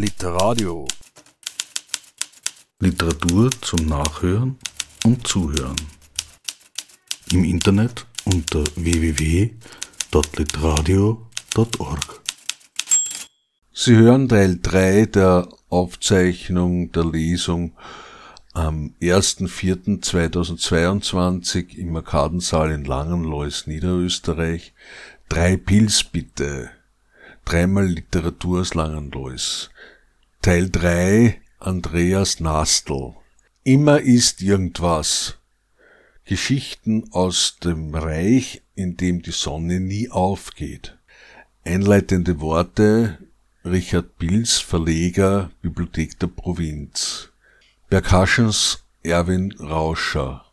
Literadio. Literatur zum Nachhören und Zuhören. Im Internet unter www.literadio.org. Sie hören Teil 3 der Aufzeichnung der Lesung am 1.4.2022 im Arkadensaal in Langenlois, Niederösterreich. Drei Pils bitte. Dreimal Literatur aus Langenlois. Teil 3 Andreas Nastl. Immer ist irgendwas. Geschichten aus dem Reich, in dem die Sonne nie aufgeht. Einleitende Worte Richard Pils, Verleger, Bibliothek der Provinz. Percussions Erwin Rauscher.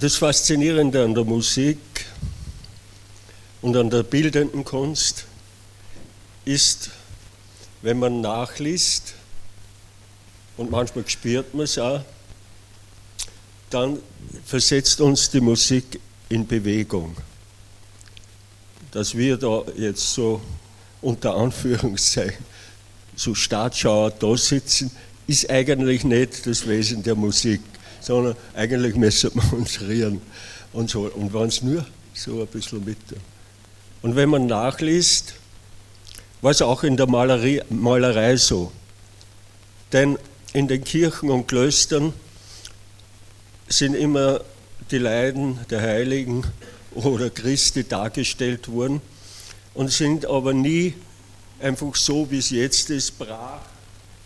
Das Faszinierende an der Musik und an der bildenden Kunst ist, wenn man nachliest, und manchmal spürt man es auch, dann versetzt uns die Musik in Bewegung. Dass wir da jetzt so unter Anführungszeichen so Startschauer da sitzen, ist eigentlich nicht das Wesen der Musik sondern eigentlich müssen wir uns rühren. und so. Und wenn es nur so ein bisschen mit. Und wenn man nachliest, war es auch in der Malerei, Malerei so. Denn in den Kirchen und Klöstern sind immer die Leiden der Heiligen oder Christi dargestellt worden und sind aber nie einfach so, wie es jetzt ist, brach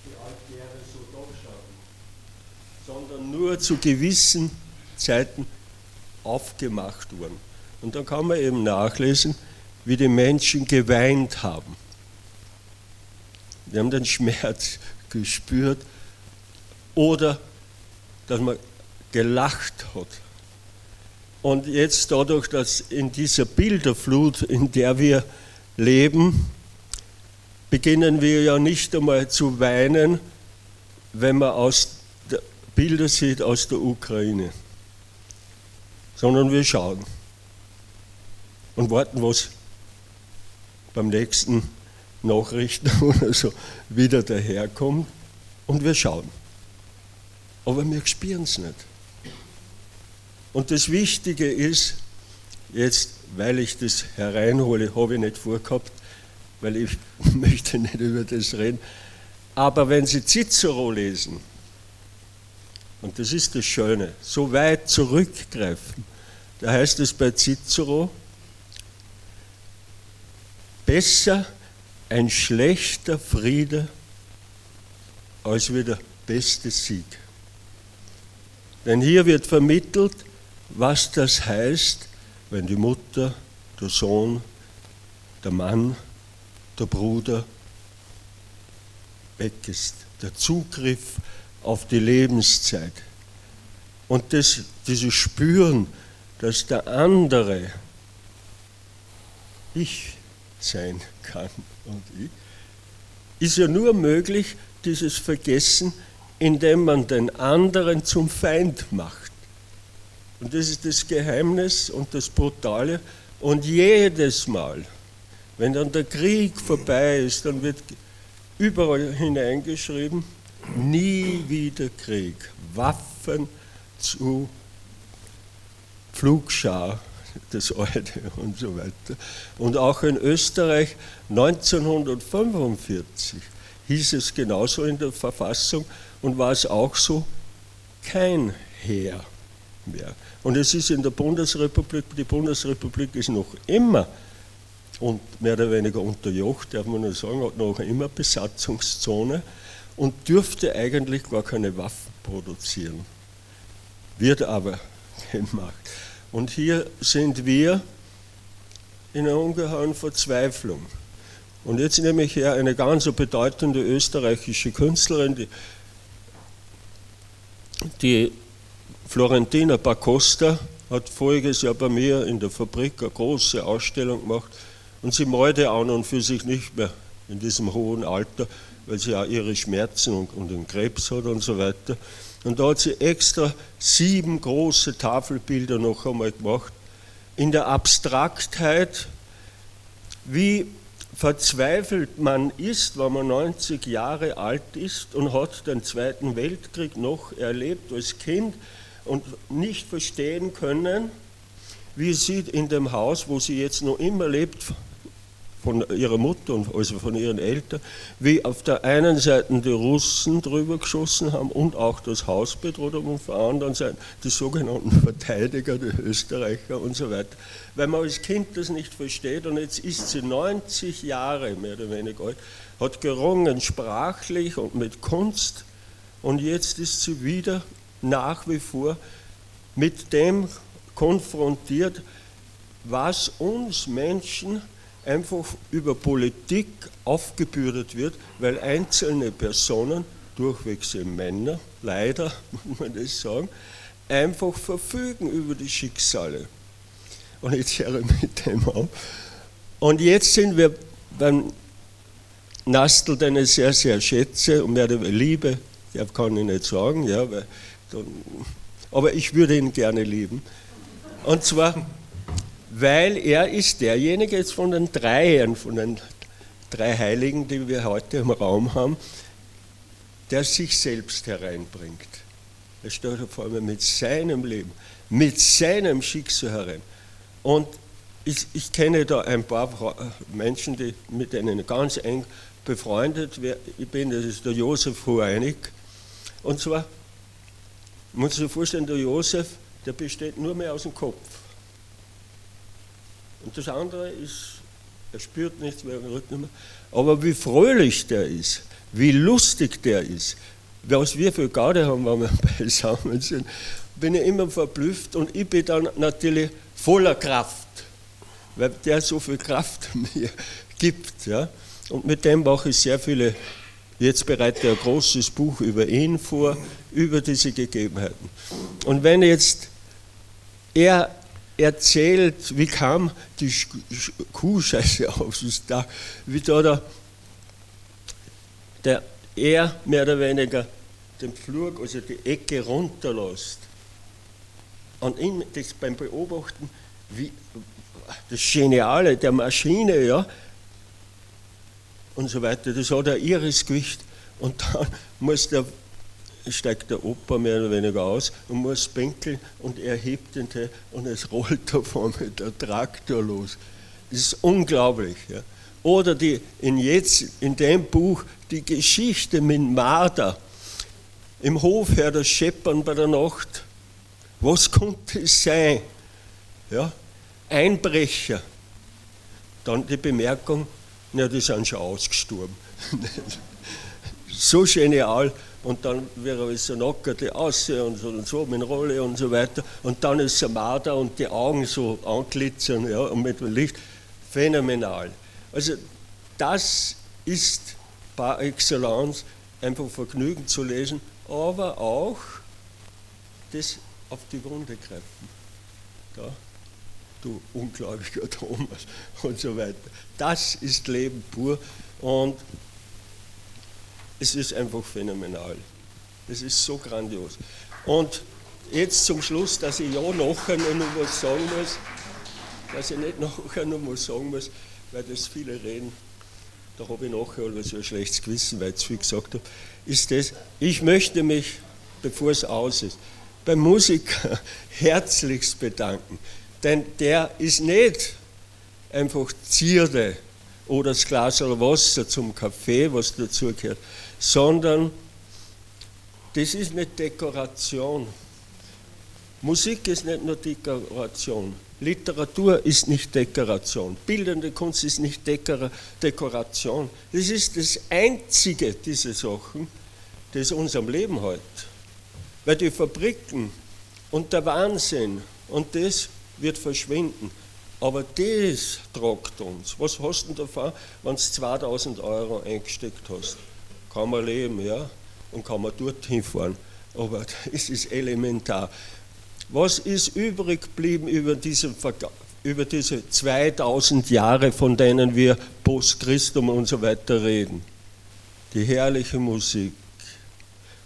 die Altäre so durchschauen, sondern nur zu gewissen Zeiten aufgemacht worden. Und dann kann man eben nachlesen, wie die Menschen geweint haben. Die haben den Schmerz gespürt oder dass man gelacht hat. Und jetzt dadurch, dass in dieser Bilderflut, in der wir leben, beginnen wir ja nicht einmal zu weinen, wenn man aus Bilder sieht aus der Ukraine, sondern wir schauen und warten, was beim nächsten Nachrichten oder so wieder daherkommt und wir schauen. Aber wir spüren es nicht. Und das Wichtige ist, jetzt, weil ich das hereinhole, habe ich nicht vorgehabt, weil ich möchte nicht über das reden, aber wenn Sie Cicero lesen, und das ist das Schöne, so weit zurückgreifen, da heißt es bei Cicero, besser ein schlechter Friede als wie der beste Sieg. Denn hier wird vermittelt, was das heißt, wenn die Mutter, der Sohn, der Mann, der Bruder weg ist. Der Zugriff auf die Lebenszeit. Und das, dieses Spüren, dass der andere ich sein kann und ich, ist ja nur möglich, dieses Vergessen, indem man den anderen zum Feind macht. Und das ist das Geheimnis und das Brutale. Und jedes Mal, wenn dann der Krieg vorbei ist, dann wird überall hineingeschrieben, nie wieder Krieg. Waffen zu Pflugschar das Alte und so weiter. Und auch in Österreich 1945 hieß es genauso in der Verfassung und war es auch so, kein Heer mehr. Und es ist in der Bundesrepublik, die Bundesrepublik ist noch immer und mehr oder weniger unterjocht, darf man nur sagen, hat noch immer Besatzungszone und dürfte eigentlich gar keine Waffen produzieren. Wird aber gemacht. Und hier sind wir in einer ungeheuren Verzweiflung. Und jetzt nehme ich her eine ganz bedeutende österreichische Künstlerin, die, die Florentina Bacosta, hat voriges Jahr bei mir in der Fabrik eine große Ausstellung gemacht und sie malte an und für sich nicht mehr in diesem hohen Alter, weil sie auch ihre Schmerzen und, und den Krebs hat und so weiter. Und da hat sie extra sieben große Tafelbilder noch einmal gemacht. In der Abstraktheit, wie verzweifelt man ist, wenn man 90 Jahre alt ist und hat den Zweiten Weltkrieg noch erlebt als Kind und nicht verstehen können, wie sie in dem Haus, wo sie jetzt noch immer lebt, von ihrer Mutter und also von ihren Eltern, wie auf der einen Seite die Russen drüber geschossen haben und auch das Haus bedroht haben und auf der anderen Seite die sogenannten Verteidiger, die Österreicher und so weiter. Weil man als Kind das nicht versteht und jetzt ist sie 90 Jahre mehr oder weniger alt, hat gerungen sprachlich und mit Kunst und jetzt ist sie wieder nach wie vor mit dem konfrontiert, was uns Menschen einfach über Politik aufgebürdet wird, weil einzelne Personen, durchwegs Männer, leider muss man das sagen, einfach verfügen über die Schicksale. Und jetzt höre ich mit dem auf. Und jetzt sind wir beim Nastel, den ich sehr, sehr schätze und mehr liebe, der kann ich nicht sagen, ja, weil, aber ich würde ihn gerne lieben. Und zwar weil er ist derjenige jetzt von den Dreien, von den drei Heiligen, die wir heute im Raum haben, der sich selbst hereinbringt. Er stellt vor allem mit seinem Leben, mit seinem Schicksal herein. Und ich, ich kenne da ein paar Menschen, die, mit denen ich ganz eng befreundet ich bin, das ist der Josef Hueinig. Und zwar, muss sich vorstellen, der Josef, der besteht nur mehr aus dem Kopf. Und das andere ist, er spürt nichts mehr, mehr. Aber wie fröhlich der ist, wie lustig der ist, was wir für Garde haben, wenn wir beisammen sind, bin ich immer verblüfft und ich bin dann natürlich voller Kraft, weil der so viel Kraft mir gibt. Ja? Und mit dem mache ich sehr viele, jetzt bereite ein großes Buch über ihn vor, über diese Gegebenheiten. Und wenn jetzt er erzählt, wie kam die Kuhscheiße aufs Dach, wie da der, der er mehr oder weniger den Flur, also die Ecke runterlässt. Und ihn, das beim Beobachten, wie, das Geniale der Maschine, ja, und so weiter, das hat ein irres Gewicht. Und dann muss der, steigt der Opa mehr oder weniger aus und muss bänkeln und er hebt den Teil und es rollt davon mit der Traktor los. Das ist unglaublich. Ja. Oder die, in, jetzt, in dem Buch die Geschichte mit Marder im Hof her das Scheppern bei der Nacht. Was konnte es sein? Ja, Einbrecher. Dann die Bemerkung, na, die sind schon ausgestorben. so genial. Und dann wäre es so nackerte Ausse und so und so mit Rolle und so weiter. Und dann ist er Marder und die Augen so anglitzern ja, und mit Licht. Phänomenal. Also das ist par excellence einfach Vergnügen zu lesen, aber auch das auf die Wunde greifen. Da, du ungläubiger Thomas und so weiter. Das ist Leben pur und es ist einfach phänomenal. Es ist so grandios. Und jetzt zum Schluss, dass ich ja nachher noch was sagen muss, dass ich nicht nachher noch was sagen muss, weil das viele reden da habe ich nachher so ein schlechtes Gewissen, weil ich zu viel gesagt habe, ist das, ich möchte mich, bevor es aus ist, beim Musiker herzlichst bedanken. Denn der ist nicht einfach Zierde oder das Glas Wasser zum Kaffee, was dazugehört, sondern das ist nicht Dekoration. Musik ist nicht nur Dekoration. Literatur ist nicht Dekoration. Bildende Kunst ist nicht Dekoration. Das ist das Einzige, diese Sachen, das unserem Leben hält. Weil die Fabriken und der Wahnsinn und das wird verschwinden. Aber das tragt uns. Was hast du davon, wenn du 2000 Euro eingesteckt hast? Kann man leben, ja, und kann man dorthin fahren. Aber es ist elementar. Was ist übrig geblieben über diese, über diese 2000 Jahre, von denen wir Post Christum und so weiter reden? Die herrliche Musik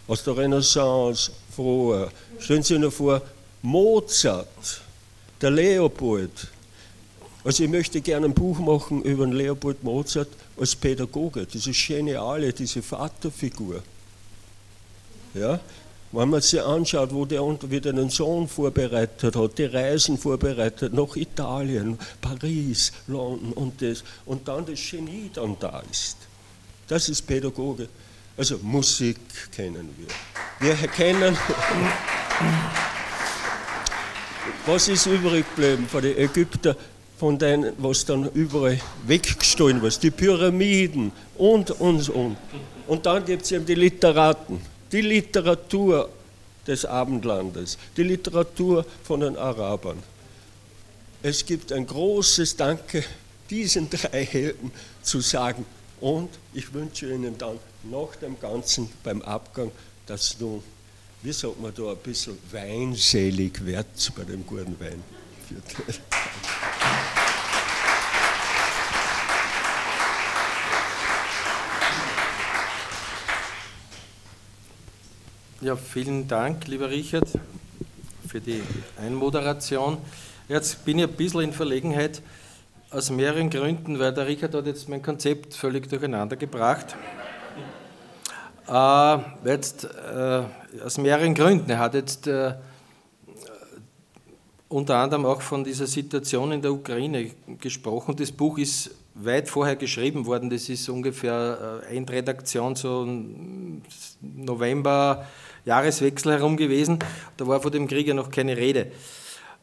aus der Renaissance, früher. Stellen Sie sich vor, Mozart, der Leopold. Also ich möchte gerne ein Buch machen über den Leopold Mozart als Pädagoge, diese geniale, diese Vaterfigur. Ja, wenn man sich anschaut, wo der wieder einen Sohn vorbereitet hat, die Reisen vorbereitet nach Italien, Paris, London und das, und dann das Genie dann da ist. Das ist Pädagoge. Also Musik kennen wir. Wir kennen. Was ist übrig geblieben von den Ägyptern, von denen, was dann überall weggestohlen war? Die Pyramiden und, und, und. Und dann gibt es eben die Literaten die Literatur des Abendlandes, die Literatur von den Arabern. Es gibt ein großes Danke diesen drei Helden zu sagen und ich wünsche Ihnen dann nach dem Ganzen beim Abgang, dass nun, wie sagt man da, ein bisschen weinselig wird bei dem guten Wein. Ja, vielen Dank, lieber Richard, für die Einmoderation. Jetzt bin ich ein bisschen in Verlegenheit aus mehreren Gründen, weil der Richard hat jetzt mein Konzept völlig durcheinander gebracht. Äh, jetzt äh, aus mehreren Gründen. Er hat jetzt äh, unter anderem auch von dieser Situation in der Ukraine gesprochen. Das Buch ist weit vorher geschrieben worden. Das ist ungefähr äh, Endredaktion so November, Jahreswechsel herum gewesen. Da war vor dem Krieg ja noch keine Rede.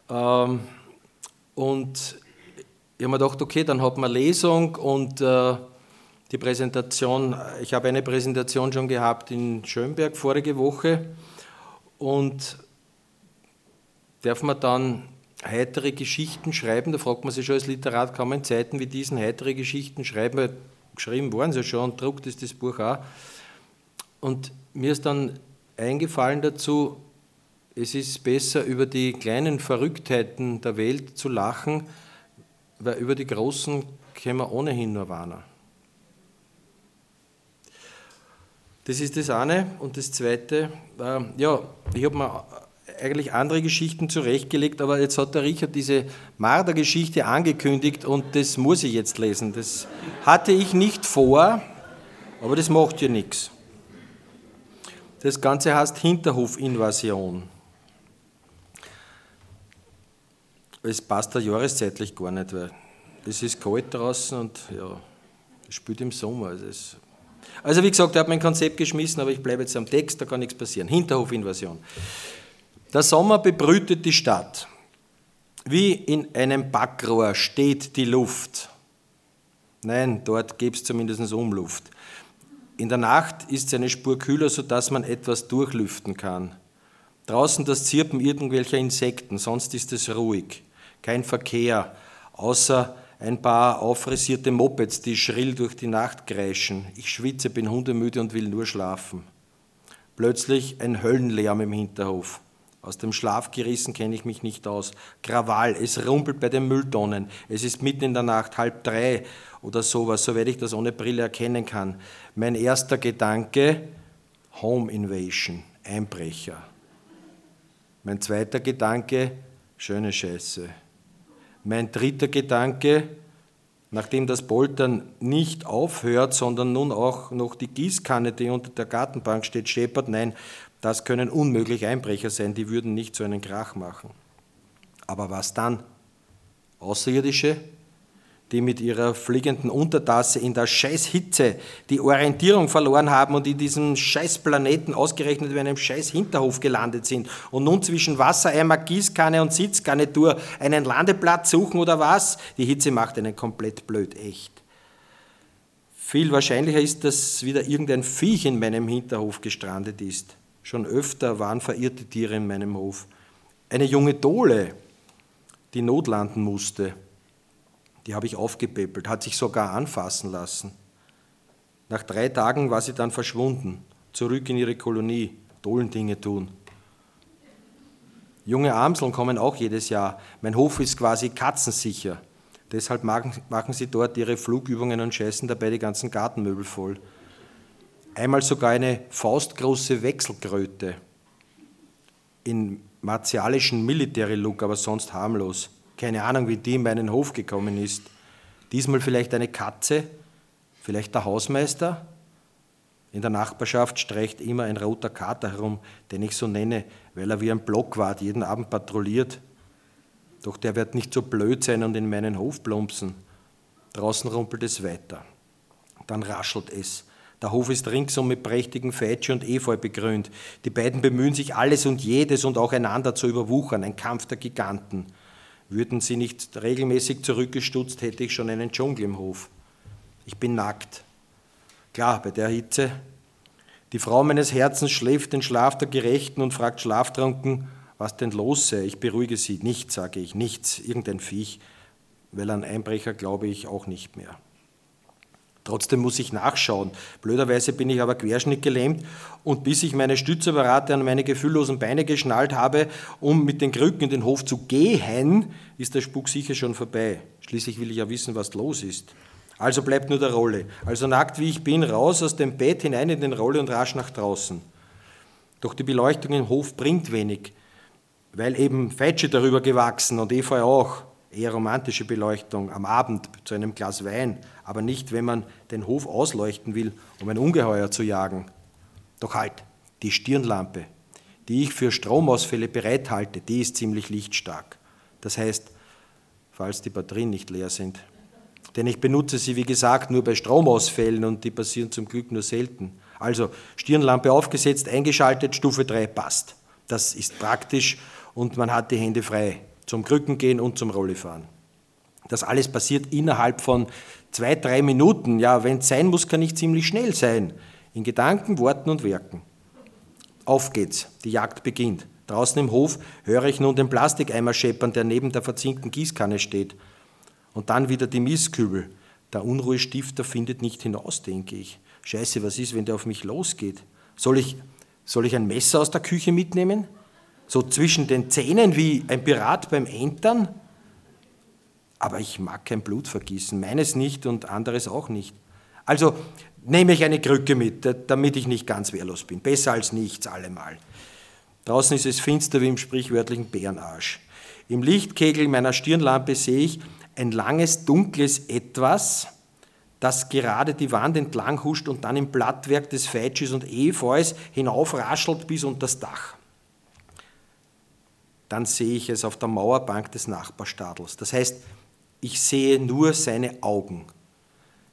Ähm, und ich habe mir gedacht, okay, dann hat man Lesung und äh, die Präsentation. Ich habe eine Präsentation schon gehabt in Schönberg vorige Woche und darf man dann heitere Geschichten schreiben. Da fragt man sich schon als Literat, kann man in Zeiten wie diesen heitere Geschichten schreiben? Weil geschrieben waren sie schon und druckt ist das Buch auch. Und mir ist dann eingefallen dazu, es ist besser, über die kleinen Verrücktheiten der Welt zu lachen, weil über die großen können wir ohnehin nur warnen. Das ist das eine. Und das zweite, äh, ja, ich habe mir eigentlich andere Geschichten zurechtgelegt, aber jetzt hat der Richard diese Marder-Geschichte angekündigt und das muss ich jetzt lesen. Das hatte ich nicht vor, aber das macht ja nichts. Das Ganze heißt Hinterhofinvasion. Es passt da jahreszeitlich gar nicht, weil es ist kalt draußen und ja, es spielt im Sommer. Also, es also wie gesagt, er hat mein Konzept geschmissen, aber ich bleibe jetzt am Text, da kann nichts passieren. Hinterhofinvasion. Der Sommer bebrütet die Stadt. Wie in einem Backrohr steht die Luft. Nein, dort gibt es zumindest Umluft. In der Nacht ist es eine Spur kühler, sodass man etwas durchlüften kann. Draußen das Zirpen irgendwelcher Insekten, sonst ist es ruhig. Kein Verkehr, außer ein paar auffrisierte Mopeds, die schrill durch die Nacht kreischen. Ich schwitze, bin hundemüde und will nur schlafen. Plötzlich ein Höllenlärm im Hinterhof. Aus dem Schlaf gerissen kenne ich mich nicht aus. Krawall, es rumpelt bei den Mülltonnen. Es ist mitten in der Nacht, halb drei oder sowas, soweit ich das ohne Brille erkennen kann. Mein erster Gedanke, Home Invasion, Einbrecher. Mein zweiter Gedanke, schöne Scheiße. Mein dritter Gedanke, nachdem das Poltern nicht aufhört, sondern nun auch noch die Gießkanne, die unter der Gartenbank steht, scheppert, nein, das können unmöglich Einbrecher sein, die würden nicht so einen Krach machen. Aber was dann? Außerirdische, die mit ihrer fliegenden Untertasse in der Scheißhitze die Orientierung verloren haben und in diesem Scheißplaneten ausgerechnet in einem Scheißhinterhof gelandet sind und nun zwischen Wassereimer, Gießkanne und Sitzgarnitur einen Landeplatz suchen oder was? Die Hitze macht einen komplett blöd, echt. Viel wahrscheinlicher ist, dass wieder irgendein Viech in meinem Hinterhof gestrandet ist. Schon öfter waren verirrte Tiere in meinem Hof. Eine junge Dole, die notlanden musste, die habe ich aufgepäppelt, hat sich sogar anfassen lassen. Nach drei Tagen war sie dann verschwunden, zurück in ihre Kolonie, Dolendinge tun. Junge Amseln kommen auch jedes Jahr. Mein Hof ist quasi katzensicher. Deshalb machen sie dort ihre Flugübungen und scheißen dabei die ganzen Gartenmöbel voll einmal sogar eine faustgroße Wechselkröte in martialischen Military-Look, aber sonst harmlos. Keine Ahnung, wie die in meinen Hof gekommen ist. Diesmal vielleicht eine Katze, vielleicht der Hausmeister. In der Nachbarschaft streicht immer ein roter Kater herum, den ich so nenne, weil er wie ein Blockwart jeden Abend patrouilliert. Doch der wird nicht so blöd sein und in meinen Hof plumpsen. Draußen rumpelt es weiter. Dann raschelt es. Der Hof ist ringsum mit prächtigen Feitsche und Efeu begrünt. Die beiden bemühen sich, alles und jedes und auch einander zu überwuchern, ein Kampf der Giganten. Würden sie nicht regelmäßig zurückgestutzt, hätte ich schon einen Dschungel im Hof. Ich bin nackt. Klar, bei der Hitze. Die Frau meines Herzens schläft den Schlaf der Gerechten und fragt schlaftrunken, was denn los sei. Ich beruhige sie. Nichts, sage ich, nichts, irgendein Viech, weil an Einbrecher glaube ich auch nicht mehr. Trotzdem muss ich nachschauen. Blöderweise bin ich aber querschnittgelähmt und bis ich meine Stützapparate an meine gefühllosen Beine geschnallt habe, um mit den Krücken in den Hof zu gehen, ist der Spuk sicher schon vorbei. Schließlich will ich ja wissen, was los ist. Also bleibt nur der Rolle. Also nackt wie ich bin, raus aus dem Bett, hinein in den Rolle und rasch nach draußen. Doch die Beleuchtung im Hof bringt wenig, weil eben Feitsche darüber gewachsen und Efeu auch eher romantische Beleuchtung am Abend zu einem Glas Wein, aber nicht, wenn man den Hof ausleuchten will, um ein Ungeheuer zu jagen. Doch halt, die Stirnlampe, die ich für Stromausfälle bereithalte, die ist ziemlich lichtstark. Das heißt, falls die Batterien nicht leer sind. Denn ich benutze sie, wie gesagt, nur bei Stromausfällen und die passieren zum Glück nur selten. Also Stirnlampe aufgesetzt, eingeschaltet, Stufe 3 passt. Das ist praktisch und man hat die Hände frei zum Krücken gehen und zum Rollefahren. Das alles passiert innerhalb von zwei, drei Minuten. Ja, wenn es sein muss, kann ich ziemlich schnell sein. In Gedanken, Worten und Werken. Auf geht's, die Jagd beginnt. Draußen im Hof höre ich nun den Plastikeimer scheppern, der neben der verzinkten Gießkanne steht. Und dann wieder die Misskübel. Der Unruhestifter findet nicht hinaus, denke ich. Scheiße, was ist, wenn der auf mich losgeht? Soll ich, soll ich ein Messer aus der Küche mitnehmen? So zwischen den Zähnen wie ein Pirat beim Entern? Aber ich mag kein Blut vergießen, meines nicht und anderes auch nicht. Also nehme ich eine Krücke mit, damit ich nicht ganz wehrlos bin. Besser als nichts allemal. Draußen ist es finster wie im sprichwörtlichen Bärenarsch. Im Lichtkegel meiner Stirnlampe sehe ich ein langes, dunkles Etwas, das gerade die Wand entlang huscht und dann im Blattwerk des Feitsches und Efeus hinaufraschelt bis unter das Dach. Dann sehe ich es auf der Mauerbank des Nachbarstadels. Das heißt, ich sehe nur seine Augen.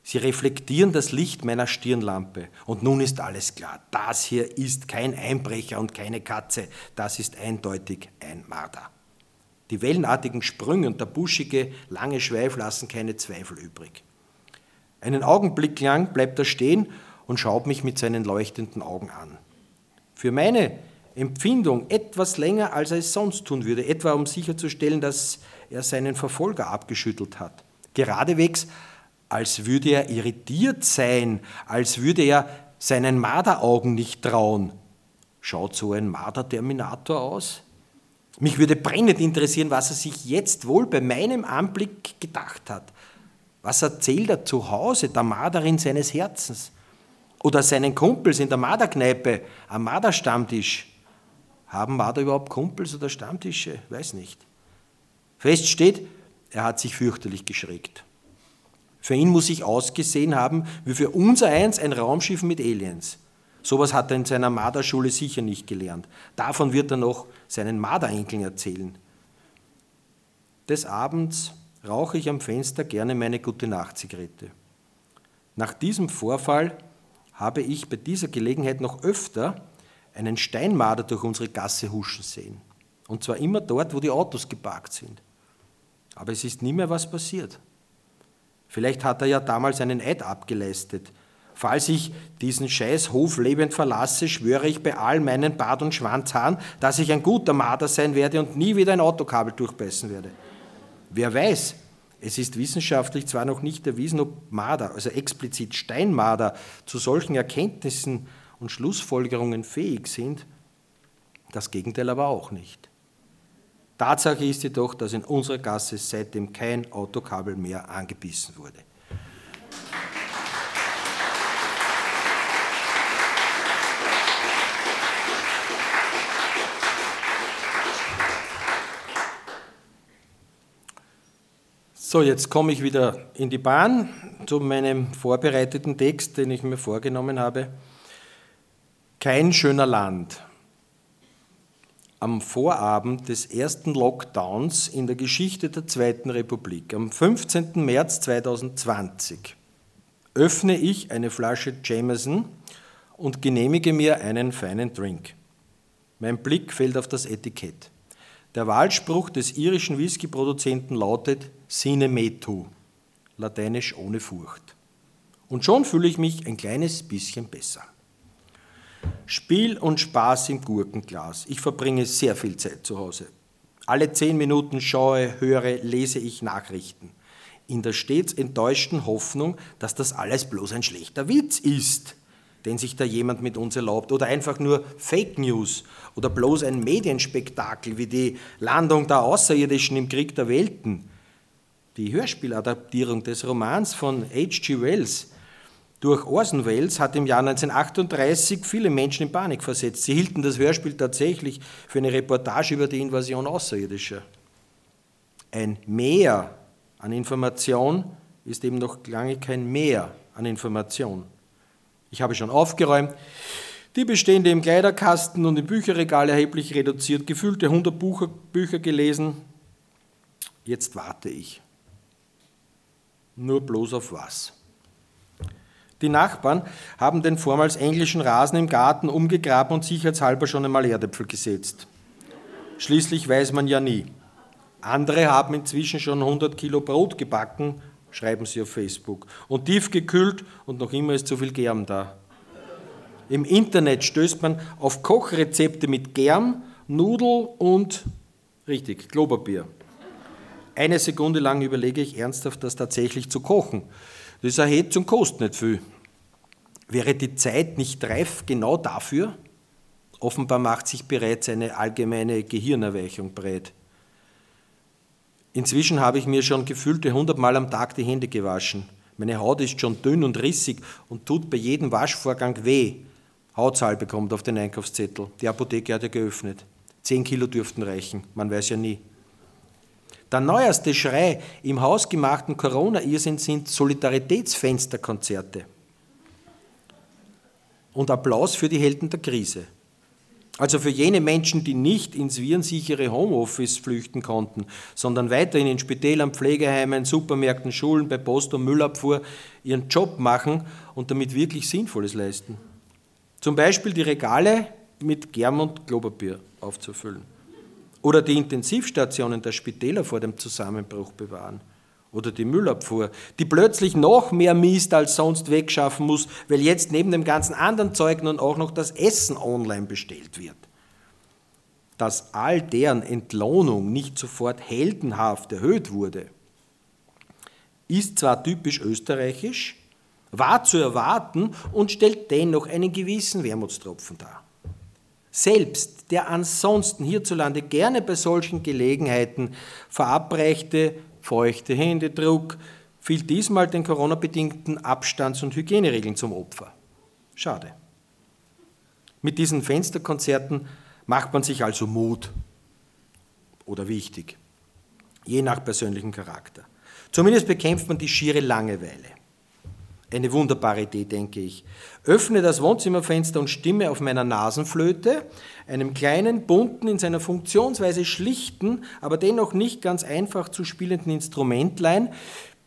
Sie reflektieren das Licht meiner Stirnlampe. Und nun ist alles klar. Das hier ist kein Einbrecher und keine Katze. Das ist eindeutig ein Marder. Die wellenartigen Sprünge und der buschige, lange Schweif lassen keine Zweifel übrig. Einen Augenblick lang bleibt er stehen und schaut mich mit seinen leuchtenden Augen an. Für meine Empfindung etwas länger, als er es sonst tun würde, etwa um sicherzustellen, dass er seinen Verfolger abgeschüttelt hat. Geradewegs, als würde er irritiert sein, als würde er seinen Marderaugen nicht trauen. Schaut so ein Marder-Terminator aus? Mich würde brennend interessieren, was er sich jetzt wohl bei meinem Anblick gedacht hat. Was erzählt er zu Hause, der Marderin seines Herzens? Oder seinen Kumpels in der Marderkneipe, am Marderstammtisch? Haben Marder überhaupt Kumpels oder Stammtische? Weiß nicht. Fest steht, er hat sich fürchterlich geschreckt. Für ihn muss ich ausgesehen haben wie für unser eins ein Raumschiff mit Aliens. Sowas hat er in seiner Marderschule sicher nicht gelernt. Davon wird er noch seinen Marderenkeln erzählen. Des Abends rauche ich am Fenster gerne meine Gute-Nacht-Zigarette. Nach diesem Vorfall habe ich bei dieser Gelegenheit noch öfter einen Steinmarder durch unsere Gasse huschen sehen. Und zwar immer dort, wo die Autos geparkt sind. Aber es ist nie mehr was passiert. Vielleicht hat er ja damals einen Eid abgeleistet. Falls ich diesen Scheißhof lebend verlasse, schwöre ich bei all meinen Bart- und Schwanzhaaren, dass ich ein guter Marder sein werde und nie wieder ein Autokabel durchbeißen werde. Wer weiß, es ist wissenschaftlich zwar noch nicht erwiesen, ob Marder, also explizit Steinmarder, zu solchen Erkenntnissen und Schlussfolgerungen fähig sind, das Gegenteil aber auch nicht. Tatsache ist jedoch, dass in unserer Gasse seitdem kein Autokabel mehr angebissen wurde. So, jetzt komme ich wieder in die Bahn zu meinem vorbereiteten Text, den ich mir vorgenommen habe. Kein schöner Land. Am Vorabend des ersten Lockdowns in der Geschichte der Zweiten Republik, am 15. März 2020, öffne ich eine Flasche Jameson und genehmige mir einen feinen Drink. Mein Blick fällt auf das Etikett. Der Wahlspruch des irischen Whisky-Produzenten lautet Sine metu, lateinisch ohne Furcht. Und schon fühle ich mich ein kleines bisschen besser. Spiel und Spaß im Gurkenglas. Ich verbringe sehr viel Zeit zu Hause. Alle zehn Minuten schaue, höre, lese ich Nachrichten. In der stets enttäuschten Hoffnung, dass das alles bloß ein schlechter Witz ist, den sich da jemand mit uns erlaubt. Oder einfach nur Fake News oder bloß ein Medienspektakel wie die Landung der Außerirdischen im Krieg der Welten. Die Hörspieladaptierung des Romans von H.G. Wells durch Orson Welles hat im Jahr 1938 viele Menschen in Panik versetzt. Sie hielten das Hörspiel tatsächlich für eine Reportage über die Invasion Außerirdischer. Ein Mehr an Information ist eben noch lange kein Mehr an Information. Ich habe schon aufgeräumt. Die bestehende im Kleiderkasten und im Bücherregal erheblich reduziert, gefühlte 100 Bücher, Bücher gelesen. Jetzt warte ich. Nur bloß auf was? Die Nachbarn haben den vormals englischen Rasen im Garten umgegraben und sicherheitshalber schon einmal Erdäpfel gesetzt. Schließlich weiß man ja nie. Andere haben inzwischen schon 100 Kilo Brot gebacken, schreiben sie auf Facebook, und tief gekühlt und noch immer ist zu viel Germ da. Im Internet stößt man auf Kochrezepte mit Germ, Nudel und, richtig, Klopapier. Eine Sekunde lang überlege ich ernsthaft, das tatsächlich zu kochen. Das erhebt zum Kost nicht viel. Wäre die Zeit nicht reif genau dafür? Offenbar macht sich bereits eine allgemeine Gehirnerweichung breit. Inzwischen habe ich mir schon gefühlte hundertmal am Tag die Hände gewaschen. Meine Haut ist schon dünn und rissig und tut bei jedem Waschvorgang weh. Hautzahl bekommt auf den Einkaufszettel. Die Apotheke hat ja geöffnet. Zehn Kilo dürften reichen, man weiß ja nie. Der neuerste Schrei im hausgemachten Corona-Irrsinn sind Solidaritätsfensterkonzerte. Und Applaus für die Helden der Krise. Also für jene Menschen, die nicht ins virensichere Homeoffice flüchten konnten, sondern weiterhin in Spitälern, Pflegeheimen, Supermärkten, Schulen, bei Post- und Müllabfuhr ihren Job machen und damit wirklich Sinnvolles leisten. Zum Beispiel die Regale mit Germ und Klopapier aufzufüllen oder die Intensivstationen der Spitäler vor dem Zusammenbruch bewahren oder die Müllabfuhr, die plötzlich noch mehr Mist als sonst wegschaffen muss, weil jetzt neben dem ganzen anderen Zeug nun auch noch das Essen online bestellt wird. Dass all deren Entlohnung nicht sofort heldenhaft erhöht wurde, ist zwar typisch österreichisch, war zu erwarten und stellt dennoch einen gewissen Wermutstropfen dar. Selbst der ansonsten hierzulande gerne bei solchen Gelegenheiten verabreichte feuchte Händedruck fiel diesmal den Corona-bedingten Abstands- und Hygieneregeln zum Opfer. Schade. Mit diesen Fensterkonzerten macht man sich also Mut oder wichtig, je nach persönlichem Charakter. Zumindest bekämpft man die schiere Langeweile. Eine wunderbare Idee, denke ich. Öffne das Wohnzimmerfenster und stimme auf meiner Nasenflöte, einem kleinen, bunten, in seiner Funktionsweise schlichten, aber dennoch nicht ganz einfach zu spielenden Instrumentlein,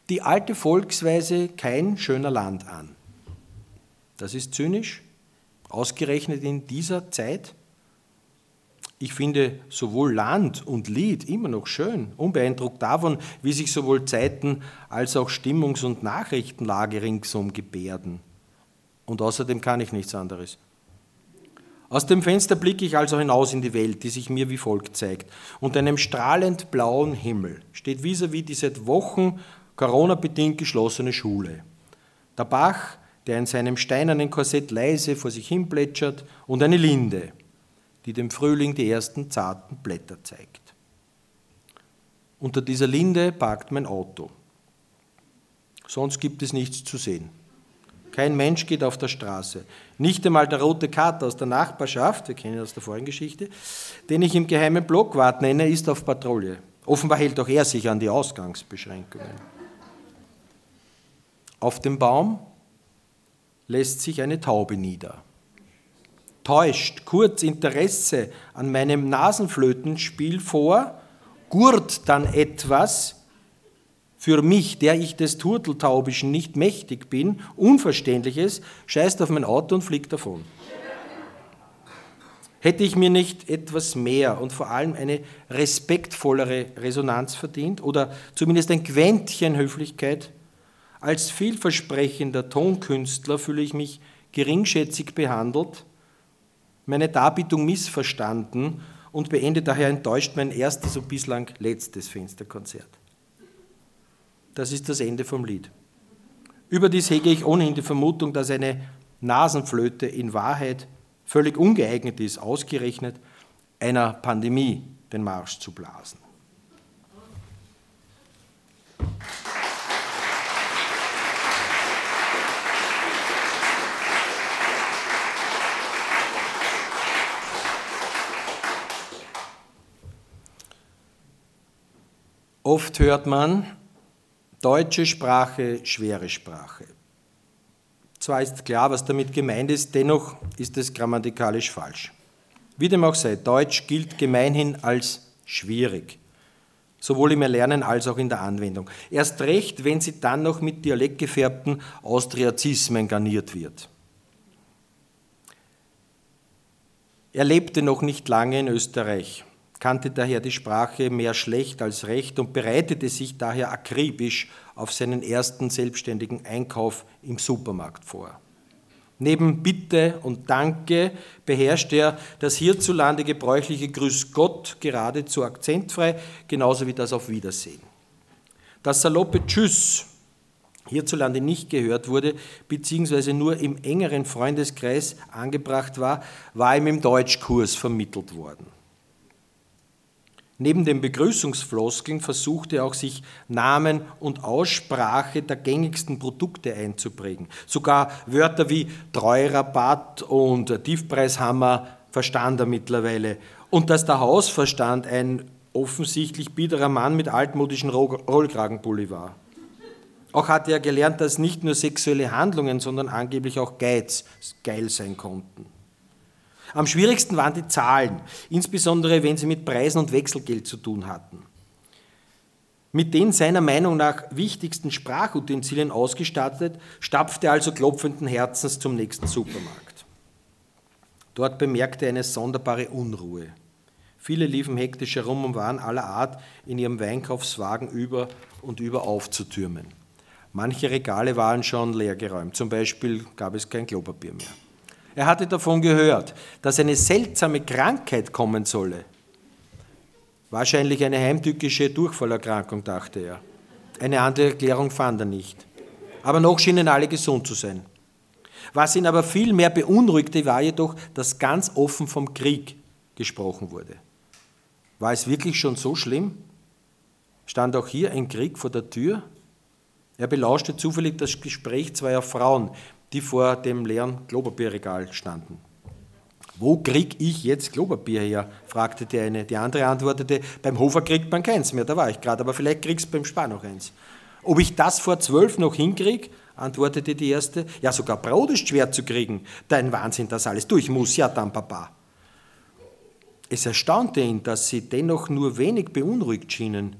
die alte Volksweise Kein schöner Land an. Das ist zynisch, ausgerechnet in dieser Zeit. Ich finde sowohl Land und Lied immer noch schön, unbeeindruckt davon, wie sich sowohl Zeiten als auch Stimmungs- und Nachrichtenlage ringsum gebärden. Und außerdem kann ich nichts anderes. Aus dem Fenster blicke ich also hinaus in die Welt, die sich mir wie folgt zeigt. Unter einem strahlend blauen Himmel steht vis-à-vis -vis die seit Wochen Corona-bedingt geschlossene Schule. Der Bach, der in seinem steinernen Korsett leise vor sich hin plätschert, und eine Linde, die dem Frühling die ersten zarten Blätter zeigt. Unter dieser Linde parkt mein Auto. Sonst gibt es nichts zu sehen. Kein Mensch geht auf der Straße. Nicht einmal der rote Kater aus der Nachbarschaft, wir kennen das aus der vorigen Geschichte, den ich im geheimen Blockwart nenne, ist auf Patrouille. Offenbar hält auch er sich an die Ausgangsbeschränkungen. Auf dem Baum lässt sich eine Taube nieder täuscht kurz Interesse an meinem Nasenflötenspiel vor, gurt dann etwas, für mich, der ich des Turteltaubischen nicht mächtig bin, Unverständliches, scheißt auf mein Auto und fliegt davon. Hätte ich mir nicht etwas mehr und vor allem eine respektvollere Resonanz verdient oder zumindest ein Quäntchen Höflichkeit? Als vielversprechender Tonkünstler fühle ich mich geringschätzig behandelt meine Darbietung missverstanden und beende daher enttäuscht mein erstes und bislang letztes Fensterkonzert. Das ist das Ende vom Lied. Überdies hege ich ohnehin die Vermutung, dass eine Nasenflöte in Wahrheit völlig ungeeignet ist, ausgerechnet einer Pandemie den Marsch zu blasen. Oft hört man, deutsche Sprache, schwere Sprache. Zwar ist klar, was damit gemeint ist, dennoch ist es grammatikalisch falsch. Wie dem auch sei, Deutsch gilt gemeinhin als schwierig, sowohl im Erlernen als auch in der Anwendung. Erst recht, wenn sie dann noch mit dialektgefärbten Austriazismen garniert wird. Er lebte noch nicht lange in Österreich, kannte daher die Sprache mehr schlecht als recht und bereitete sich daher akribisch auf seinen ersten selbstständigen Einkauf im Supermarkt vor. Neben Bitte und Danke beherrscht er das hierzulande gebräuchliche Grüß Gott geradezu akzentfrei, genauso wie das auf Wiedersehen. Das saloppe Tschüss hierzulande nicht gehört wurde, beziehungsweise nur im engeren Freundeskreis angebracht war, war ihm im Deutschkurs vermittelt worden. Neben den Begrüßungsfloskeln versuchte er auch sich Namen und Aussprache der gängigsten Produkte einzuprägen. Sogar Wörter wie Treurabatt und Tiefpreishammer verstand er mittlerweile. Und dass der Hausverstand ein offensichtlich biederer Mann mit altmodischen Rollkragenpulli war. Auch hatte er gelernt, dass nicht nur sexuelle Handlungen, sondern angeblich auch Geiz geil sein konnten. Am schwierigsten waren die Zahlen, insbesondere wenn sie mit Preisen und Wechselgeld zu tun hatten. Mit den seiner Meinung nach wichtigsten Sprachutensilien ausgestattet, stapfte er also klopfenden Herzens zum nächsten Supermarkt. Dort bemerkte er eine sonderbare Unruhe. Viele liefen hektisch herum und waren aller Art in ihrem Weinkaufswagen über und über aufzutürmen. Manche Regale waren schon leergeräumt, zum Beispiel gab es kein Klopapier mehr. Er hatte davon gehört, dass eine seltsame Krankheit kommen solle. Wahrscheinlich eine heimtückische Durchfallerkrankung, dachte er. Eine andere Erklärung fand er nicht. Aber noch schienen alle gesund zu sein. Was ihn aber viel mehr beunruhigte, war jedoch, dass ganz offen vom Krieg gesprochen wurde. War es wirklich schon so schlimm? Stand auch hier ein Krieg vor der Tür? Er belauschte zufällig das Gespräch zweier Frauen, die vor dem leeren Klopapierregal standen. Wo krieg ich jetzt Klopapier her? fragte die eine. Die andere antwortete, beim Hofer kriegt man keins mehr, da war ich gerade, aber vielleicht kriegst du beim Spar noch eins. Ob ich das vor zwölf noch hinkrieg? antwortete die erste. Ja, sogar Brot ist schwer zu kriegen. Dein Wahnsinn, das alles. Du, ich muss ja dann, Papa. Es erstaunte ihn, dass sie dennoch nur wenig beunruhigt schienen.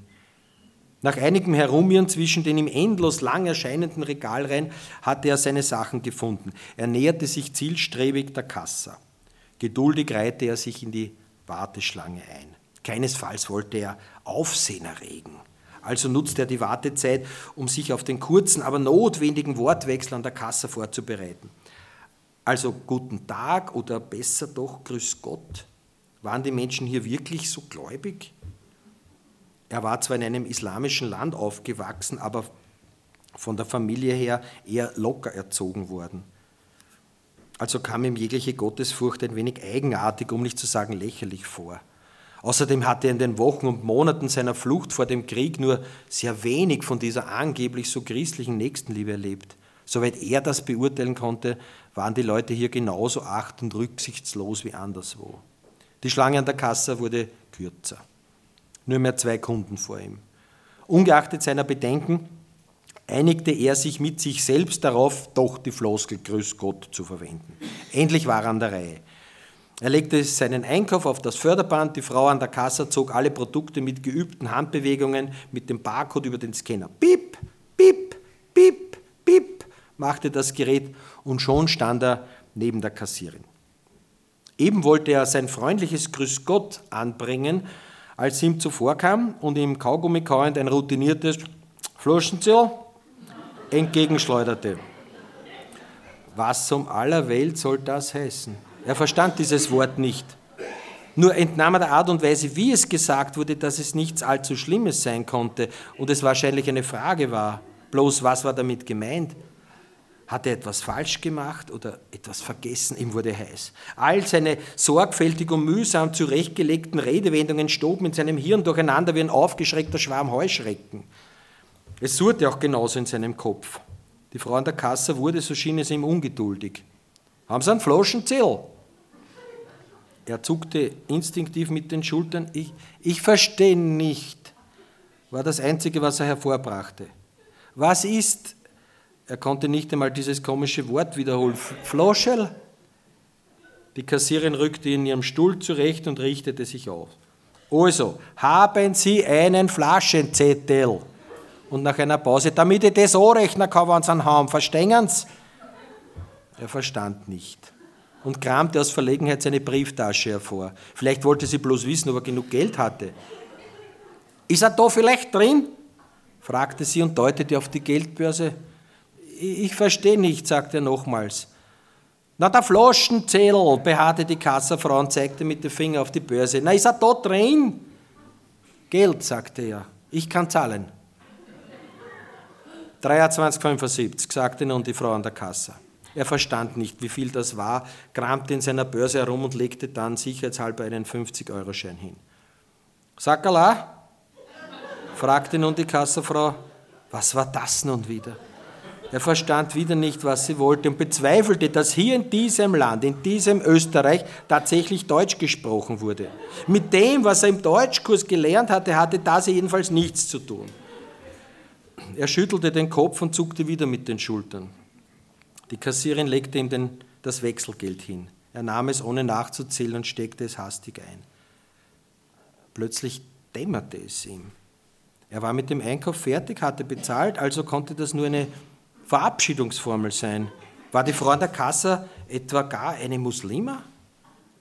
Nach einigem Herumirren zwischen den ihm endlos lang erscheinenden Regalreihen hatte er seine Sachen gefunden. Er näherte sich zielstrebig der Kassa. Geduldig reihte er sich in die Warteschlange ein. Keinesfalls wollte er Aufsehen erregen. Also nutzte er die Wartezeit, um sich auf den kurzen, aber notwendigen Wortwechsel an der Kasse vorzubereiten. Also guten Tag oder besser doch Grüß Gott. Waren die Menschen hier wirklich so gläubig? Er war zwar in einem islamischen Land aufgewachsen, aber von der Familie her eher locker erzogen worden. Also kam ihm jegliche Gottesfurcht ein wenig eigenartig, um nicht zu sagen lächerlich vor. Außerdem hatte er in den Wochen und Monaten seiner Flucht vor dem Krieg nur sehr wenig von dieser angeblich so christlichen Nächstenliebe erlebt. Soweit er das beurteilen konnte, waren die Leute hier genauso acht- und rücksichtslos wie anderswo. Die Schlange an der Kasse wurde kürzer nur mehr zwei Kunden vor ihm. Ungeachtet seiner Bedenken einigte er sich mit sich selbst darauf, doch die Floskel Grüß Gott zu verwenden. Endlich war er an der Reihe. Er legte seinen Einkauf auf das Förderband, die Frau an der Kasse zog alle Produkte mit geübten Handbewegungen mit dem Barcode über den Scanner. Piep, piep, piep, piep, machte das Gerät und schon stand er neben der Kassierin. Eben wollte er sein freundliches Grüß Gott anbringen, als ihm zuvorkam und ihm Kaugummi kauend ein routiniertes Flaschenziel entgegenschleuderte. Was um aller Welt soll das heißen? Er verstand dieses Wort nicht. Nur entnahm er der Art und Weise, wie es gesagt wurde, dass es nichts allzu Schlimmes sein konnte und es wahrscheinlich eine Frage war. Bloß was war damit gemeint? Hat er etwas falsch gemacht oder etwas vergessen? Ihm wurde heiß. All seine sorgfältig und mühsam zurechtgelegten Redewendungen stoben in seinem Hirn durcheinander wie ein aufgeschreckter Schwarm Heuschrecken. Es surrte auch genauso in seinem Kopf. Die Frau an der Kasse wurde, so schien es ihm, ungeduldig. Haben Sie einen Flaschenziel? Er zuckte instinktiv mit den Schultern. Ich, ich verstehe nicht, war das Einzige, was er hervorbrachte. Was ist, Er konnte nicht einmal dieses komische Wort wiederholen. Floschel? Die Kassierin rückte in ihrem Stuhl zurecht und richtete sich auf. Also, haben Sie einen Flaschenzettel? Und nach einer Pause, damit ich das anrechnen kann, wenn Sie einen haben, verstehen Sie? Er verstand nicht und kramte aus Verlegenheit seine Brieftasche hervor. Vielleicht wollte sie bloß wissen, ob er genug Geld hatte. Ist er da vielleicht drin? fragte sie und deutete auf die Geldbörse. Ich verstehe nicht, sagte er nochmals. Na, der Flaschenzähl, beharrte die Kassafrau und zeigte mit dem Finger auf die Börse. Na, ist er da drin? Geld, sagte er. Ich kann zahlen. 23,75, sagte nun die Frau an der Kasse. Er verstand nicht, wie viel das war, kramte in seiner Börse herum und legte dann sicherheitshalber einen 50-Euro-Schein hin. Sakala? fragte nun die Kassafrau. Was war das nun wieder? Er verstand wieder nicht, was sie wollte und bezweifelte, dass hier in diesem Land, in diesem Österreich, tatsächlich Deutsch gesprochen wurde. Mit dem, was er im Deutschkurs gelernt hatte, hatte das jedenfalls nichts zu tun. Er schüttelte den Kopf und zuckte wieder mit den Schultern. Die Kassierin legte ihm den, das Wechselgeld hin. Er nahm es ohne nachzuzählen und steckte es hastig ein. Plötzlich dämmerte es ihm. Er war mit dem Einkauf fertig, hatte bezahlt, also konnte das nur eine Verabschiedungsformel sein. War die Frau an der Kasse etwa gar eine Muslima?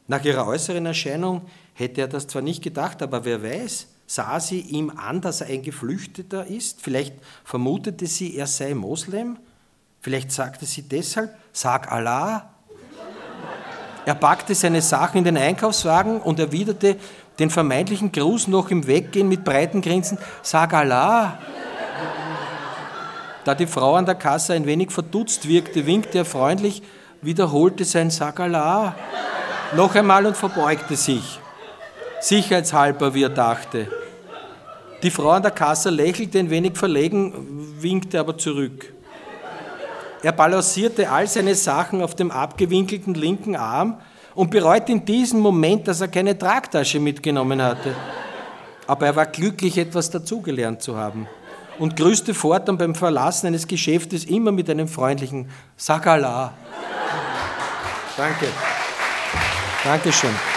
Nach ihrer äußeren Erscheinung hätte er das zwar nicht gedacht, aber wer weiß, sah sie ihm an, dass er ein Geflüchteter ist? Vielleicht vermutete sie, er sei Moslem? Vielleicht sagte sie deshalb, sag Allah. Er packte seine Sachen in den Einkaufswagen und erwiderte den vermeintlichen Gruß noch im Weggehen mit breiten Grinsen, sag Allah. Da die Frau an der Kasse ein wenig verdutzt wirkte, winkte er freundlich, wiederholte sein Sakala noch einmal und verbeugte sich. Sicherheitshalber, wie er dachte. Die Frau an der Kasse lächelte ein wenig verlegen, winkte aber zurück. Er balancierte all seine Sachen auf dem abgewinkelten linken Arm und bereute in diesem Moment, dass er keine Tragtasche mitgenommen hatte. Aber er war glücklich, etwas dazugelernt zu haben und grüßte fortan beim Verlassen eines Geschäftes immer mit einem freundlichen Sakala. Danke. Dankeschön.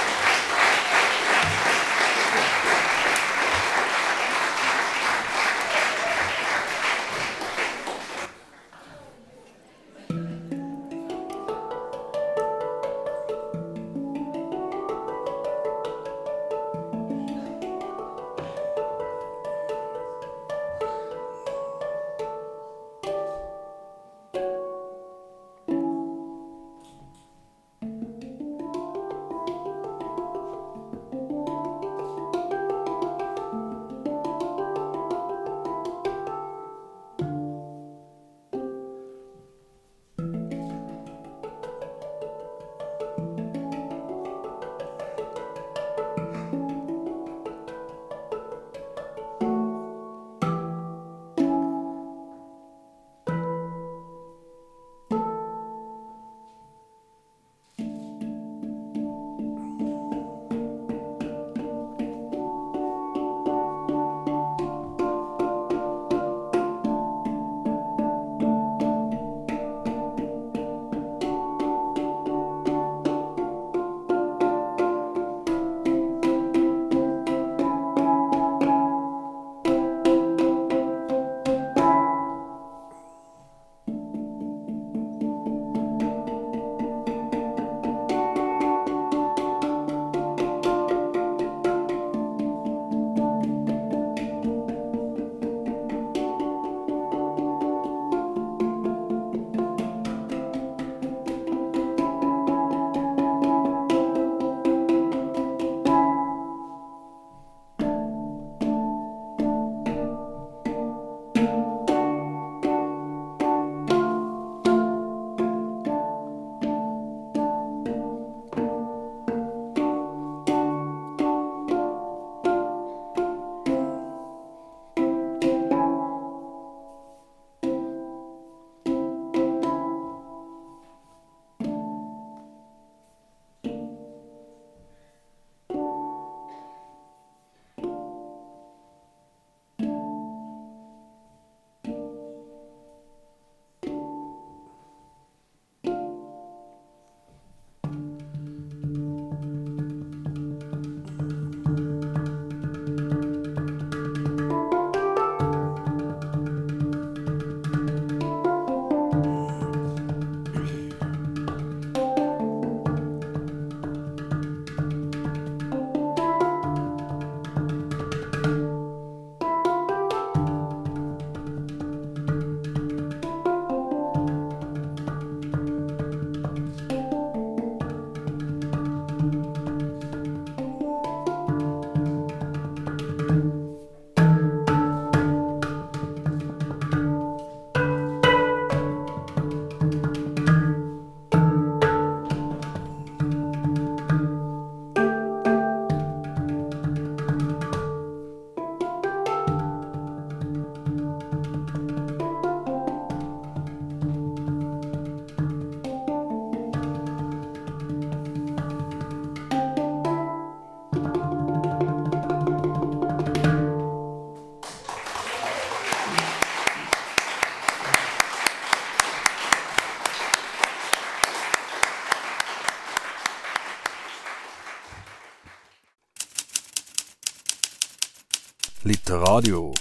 Literadio.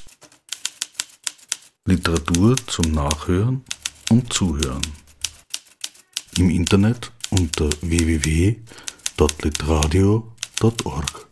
Literatur zum Nachhören und Zuhören. Im Internet unter www.literadio.org.